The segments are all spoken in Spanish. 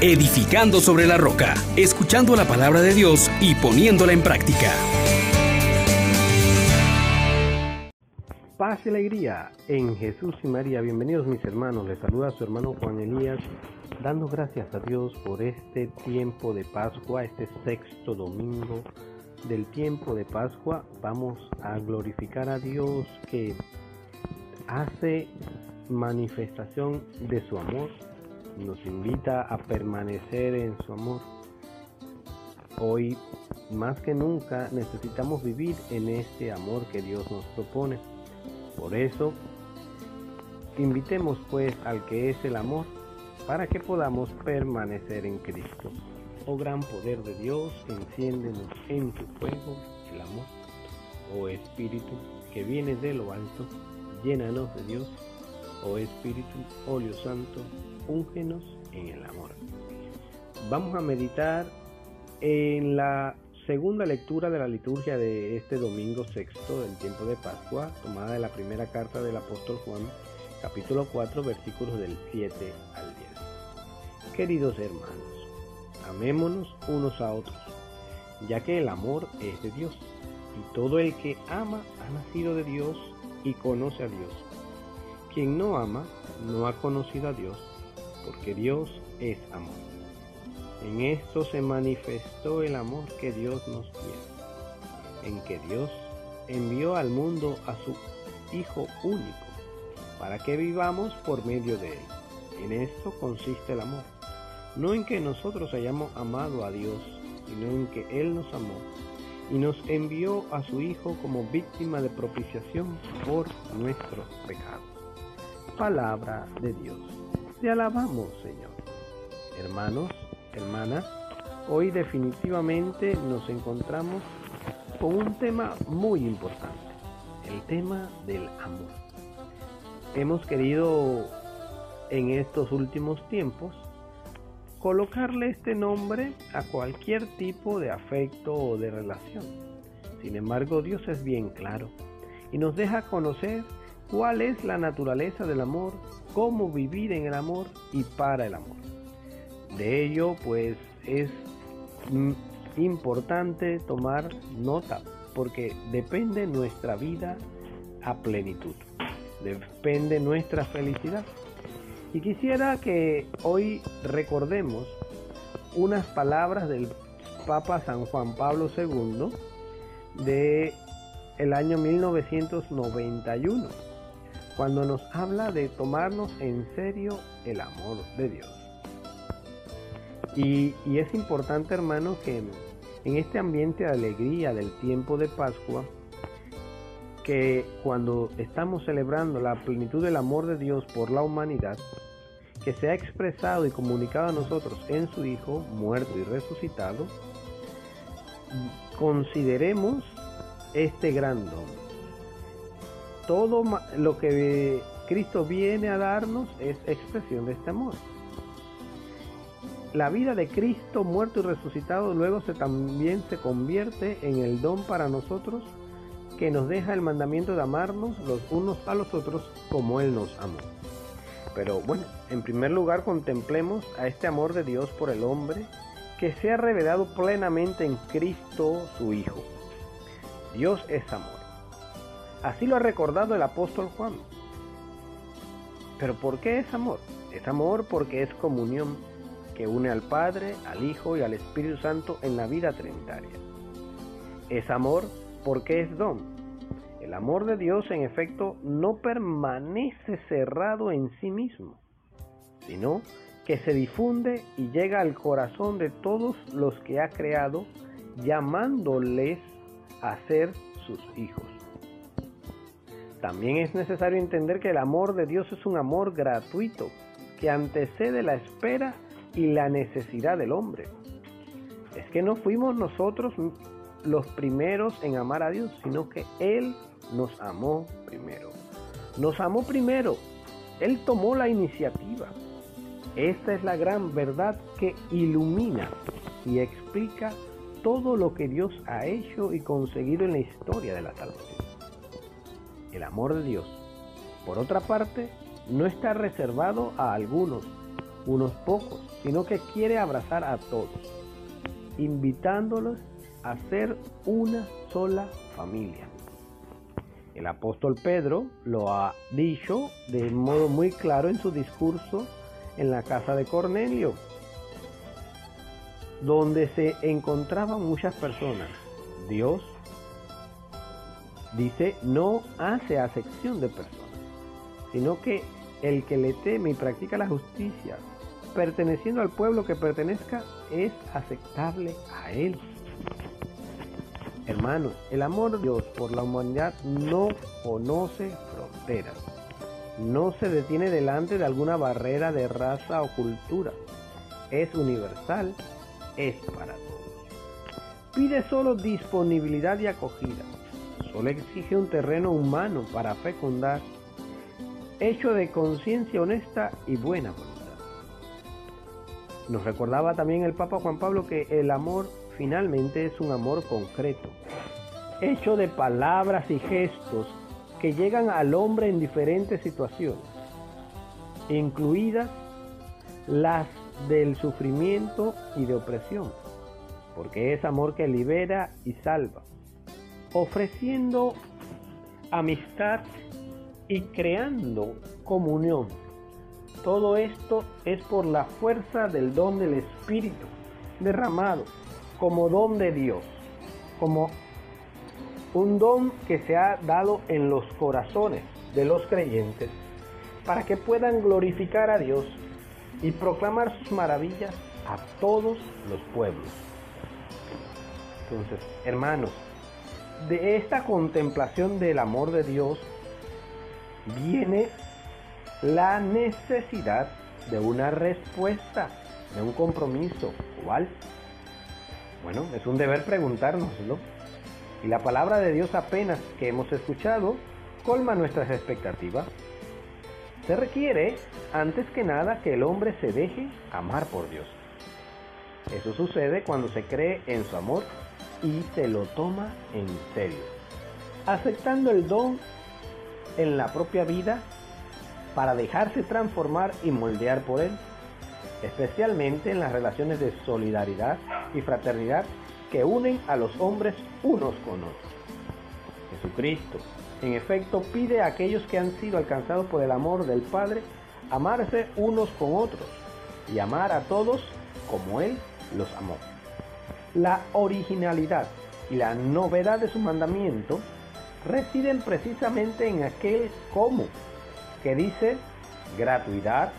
edificando sobre la roca, escuchando la palabra de Dios y poniéndola en práctica. Paz y alegría en Jesús y María. Bienvenidos mis hermanos. Les saluda su hermano Juan Elías, dando gracias a Dios por este tiempo de Pascua, este sexto domingo del tiempo de Pascua. Vamos a glorificar a Dios que hace manifestación de su amor, nos invita a permanecer en su amor. Hoy, más que nunca, necesitamos vivir en este amor que Dios nos propone. Por eso, invitemos pues al que es el amor para que podamos permanecer en Cristo. Oh gran poder de Dios, enciéndenos en tu fuego el amor. Oh Espíritu que viene de lo alto, llénanos de Dios. Oh Espíritu, óleo santo, úngenos en el amor. Vamos a meditar en la segunda lectura de la liturgia de este domingo sexto del tiempo de Pascua, tomada de la primera carta del apóstol Juan, capítulo 4, versículos del 7 al 10. Queridos hermanos, amémonos unos a otros, ya que el amor es de Dios, y todo el que ama ha nacido de Dios y conoce a Dios. Quien no ama no ha conocido a Dios, porque Dios es amor. En esto se manifestó el amor que Dios nos tiene, en que Dios envió al mundo a su Hijo único, para que vivamos por medio de él. En esto consiste el amor, no en que nosotros hayamos amado a Dios, sino en que Él nos amó y nos envió a su Hijo como víctima de propiciación por nuestros pecados. Palabra de Dios. Te alabamos, Señor. Hermanos, hermanas, hoy definitivamente nos encontramos con un tema muy importante, el tema del amor. Hemos querido en estos últimos tiempos colocarle este nombre a cualquier tipo de afecto o de relación. Sin embargo, Dios es bien claro y nos deja conocer cuál es la naturaleza del amor, cómo vivir en el amor y para el amor. De ello, pues es importante tomar nota, porque depende nuestra vida a plenitud, depende nuestra felicidad. Y quisiera que hoy recordemos unas palabras del Papa San Juan Pablo II de el año 1991, cuando nos habla de tomarnos en serio el amor de Dios. Y, es importante, hermano, que en este ambiente de alegría del tiempo de Pascua, que cuando estamos celebrando la plenitud del amor de Dios por la humanidad, que se ha expresado y comunicado a nosotros en su Hijo, muerto y resucitado, consideremos este gran don. Todo lo que Cristo viene a darnos es expresión de este amor. La vida de Cristo muerto y resucitado luego se también se convierte en el don para nosotros que nos deja el mandamiento de amarnos los unos a los otros como Él nos amó. Pero bueno, en primer lugar contemplemos a este amor de Dios por el hombre que se ha revelado plenamente en Cristo su Hijo. Dios es amor. Así lo ha recordado el apóstol Juan. Pero ¿por qué es amor? Es amor porque es comunión que une al Padre, al Hijo y al Espíritu Santo en la vida trinitaria. Es amor porque es don. El amor de Dios en efecto no permanece cerrado en sí mismo, sino que se difunde y llega al corazón de todos los que ha creado, llamándoles a ser sus hijos. También es necesario entender que el amor de Dios es un amor gratuito que antecede la espera y la necesidad del hombre. Es que no fuimos nosotros los primeros en amar a Dios, sino que Él nos amó primero. Nos amó primero. Él tomó la iniciativa. Esta es la gran verdad que ilumina y explica todo lo que Dios ha hecho y conseguido en la historia de la salvación. El amor de Dios, por otra parte, no está reservado a algunos, unos pocos, sino que quiere abrazar a todos, invitándolos a ser una sola familia. El apóstol Pedro lo ha dicho de modo muy claro en su discurso en la casa de Cornelio, donde se encontraban muchas personas. Dios dice no hace acepción de personas, sino que el que le teme y practica la justicia, perteneciendo al pueblo que pertenezca, es aceptable a él. Hermanos, el amor de Dios por la humanidad no conoce fronteras. No se detiene delante de alguna barrera de raza o cultura. Es universal, es para todos. Pide solo disponibilidad y acogida. Solo exige un terreno humano para fecundar, hecho de conciencia honesta y buena voluntad. Nos recordaba también el Papa Juan Pablo que el amor finalmente es un amor concreto, hecho de palabras y gestos que llegan al hombre en diferentes situaciones, incluidas las del sufrimiento y de opresión, porque es amor que libera y salva, ofreciendo amistad y creando comunión. Todo esto es por la fuerza del don del Espíritu derramado como don de Dios, como un don que se ha dado en los corazones de los creyentes para que puedan glorificar a Dios y proclamar sus maravillas a todos los pueblos. Entonces, hermanos, de esta contemplación del amor de Dios viene la necesidad de una respuesta, de un compromiso. ¿Cuál? Bueno, es un deber preguntárnoslo. Y la palabra de Dios apenas que hemos escuchado colma nuestras expectativas. Se requiere, antes que nada, que el hombre se deje amar por Dios. Eso sucede cuando se cree en su amor y se lo toma en serio, aceptando el don en la propia vida para dejarse transformar y moldear por él, especialmente en las relaciones de solidaridad y fraternidad que unen a los hombres unos con otros. Jesucristo, en efecto, pide a aquellos que han sido alcanzados por el amor del Padre amarse unos con otros y amar a todos como Él los amó. La originalidad y la novedad de su mandamiento residen precisamente en aquel cómo, que dice gratuidad,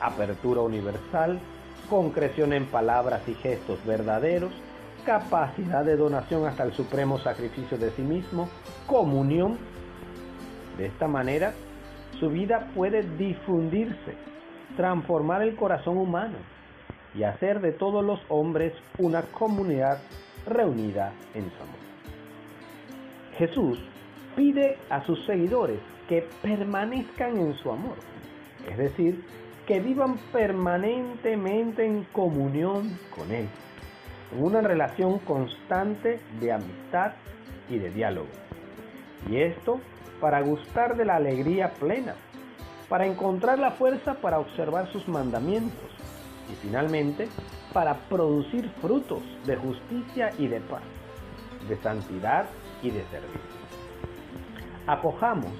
apertura universal, concreción en palabras y gestos verdaderos, capacidad de donación hasta el supremo sacrificio de sí mismo, comunión. De esta manera, su vida puede difundirse, transformar el corazón humano y hacer de todos los hombres una comunidad reunida en su amor. Jesús pide a sus seguidores que permanezcan en su amor, es decir, que vivan permanentemente en comunión con Él, en una relación constante de amistad y de diálogo. Y esto para gustar de la alegría plena, para encontrar la fuerza para observar sus mandamientos y finalmente para producir frutos de justicia y de paz, de santidad y de servicio. Acojamos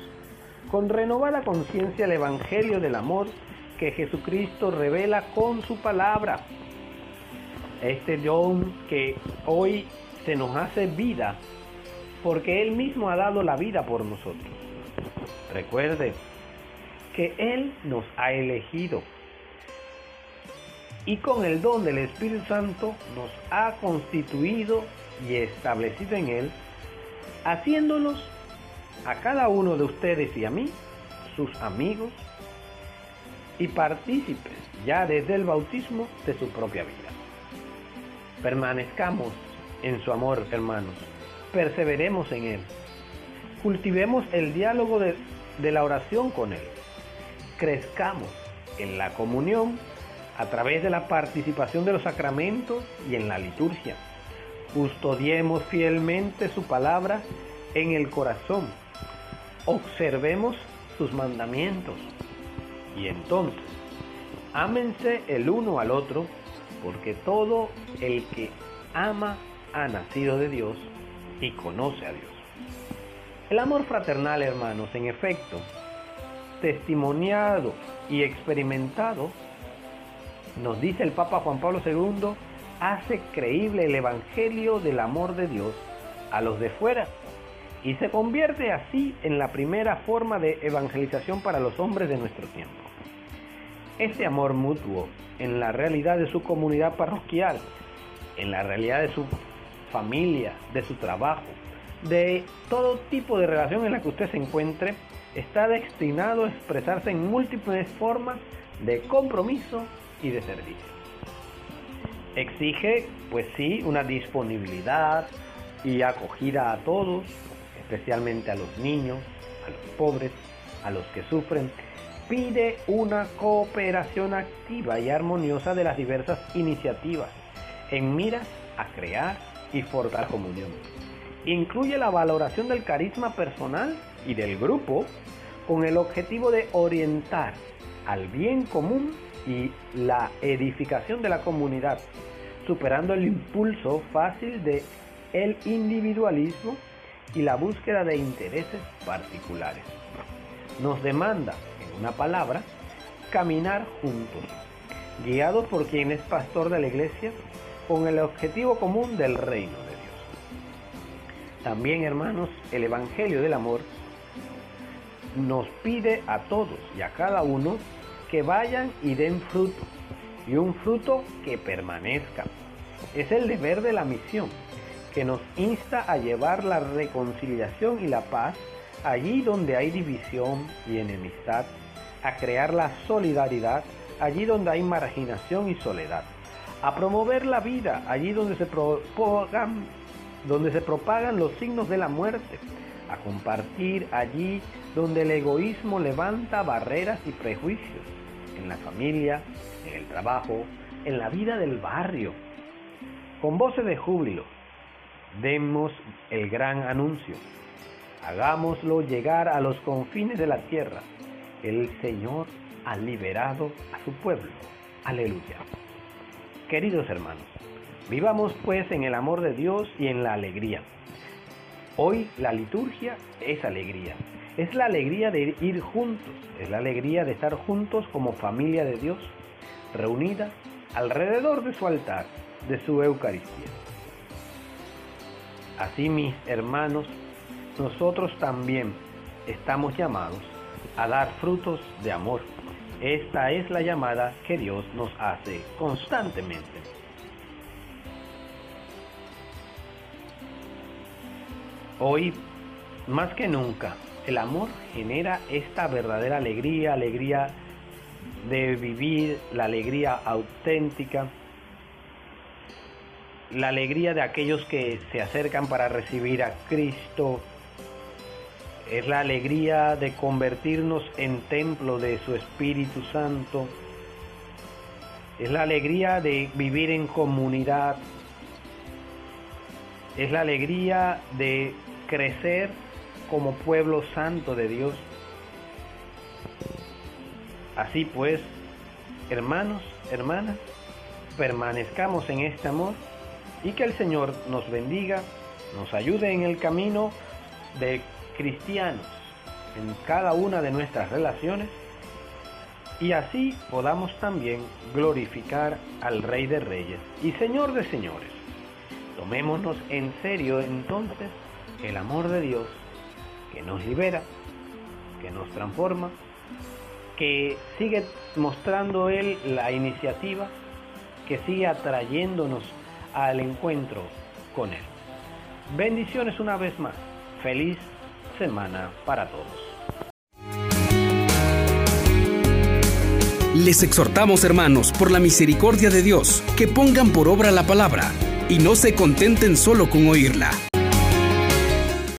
con renovada conciencia el Evangelio del Amor que Jesucristo revela con su palabra. Este don que hoy se nos hace vida porque Él mismo ha dado la vida por nosotros. Recuerde que Él nos ha elegido y con el don del Espíritu Santo nos ha constituido y establecido en Él, haciéndonos a cada uno de ustedes y a mí sus amigos y partícipes ya desde el bautismo de su propia vida. Permanezcamos en su amor, hermanos. Perseveremos en Él. Cultivemos el diálogo de, de la oración con Él. Crezcamos en la comunión a través de la participación de los sacramentos y en la liturgia. Custodiemos fielmente su palabra en el corazón. Observemos sus mandamientos. Y entonces Ámense el uno al otro, porque todo el que ama ha nacido de Dios y conoce a Dios. El amor fraternal, hermanos, en efecto, testimoniado y experimentado, nos dice el Papa Juan Pablo II, hace creíble el Evangelio del amor de Dios a los de fuera y se convierte así en la primera forma de evangelización para los hombres de nuestro tiempo. Este amor mutuo en la realidad de su comunidad parroquial, en la realidad de su familia, de su trabajo, de todo tipo de relación en la que usted se encuentre, está destinado a expresarse en múltiples formas de compromiso y de servicio. Exige, pues sí, una disponibilidad y acogida a todos, especialmente a los niños, a los pobres, a los que sufren. Pide una cooperación activa y armoniosa de las diversas iniciativas en miras a crear y forjar comunión. Incluye la valoración del carisma personal y del grupo con el objetivo de orientar al bien común y la edificación de la comunidad, superando el impulso fácil de el individualismo y la búsqueda de intereses particulares. Nos demanda, en una palabra, caminar juntos, guiados por quien es pastor de la iglesia, con el objetivo común del reino de Dios. También, hermanos, el Evangelio del Amor nos pide a todos y a cada uno que vayan y den fruto, y un fruto que permanezca. Es el deber de la misión, que nos insta a llevar la reconciliación y la paz allí donde hay división y enemistad, a crear la solidaridad allí donde hay marginación y soledad, a promover la vida allí donde se propagan, donde se propagan los signos de la muerte, a compartir allí donde el egoísmo levanta barreras y prejuicios, en la familia, en el trabajo, en la vida del barrio. Con voces de júbilo, demos el gran anuncio. Hagámoslo llegar a los confines de la tierra. El Señor ha liberado a su pueblo. Aleluya. Queridos hermanos, vivamos pues en el amor de Dios y en la alegría. Hoy la liturgia es alegría. Es la alegría de ir juntos, es la alegría de estar juntos como familia de Dios, reunida alrededor de su altar, de su Eucaristía. Así mis hermanos, nosotros también estamos llamados a dar frutos de amor. Esta es la llamada que Dios nos hace constantemente. Hoy, más que nunca, el amor genera esta verdadera alegría, alegría de vivir, la alegría auténtica, la alegría de aquellos que se acercan para recibir a Cristo. Es la alegría de convertirnos en templo de su Espíritu Santo. Es la alegría de vivir en comunidad. Es la alegría de crecer como pueblo santo de Dios. Así pues, hermanos, hermanas, permanezcamos en este amor y que el Señor nos bendiga, nos ayude en el camino de cristianos en cada una de nuestras relaciones y así podamos también glorificar al Rey de Reyes y Señor de Señores. Tomémonos en serio entonces el amor de Dios que nos libera, que nos transforma, que sigue mostrando Él la iniciativa, que sigue atrayéndonos al encuentro con Él. Bendiciones una vez más. Feliz semana para todos. Les exhortamos, hermanos, por la misericordia de Dios, que pongan por obra la palabra y no se contenten solo con oírla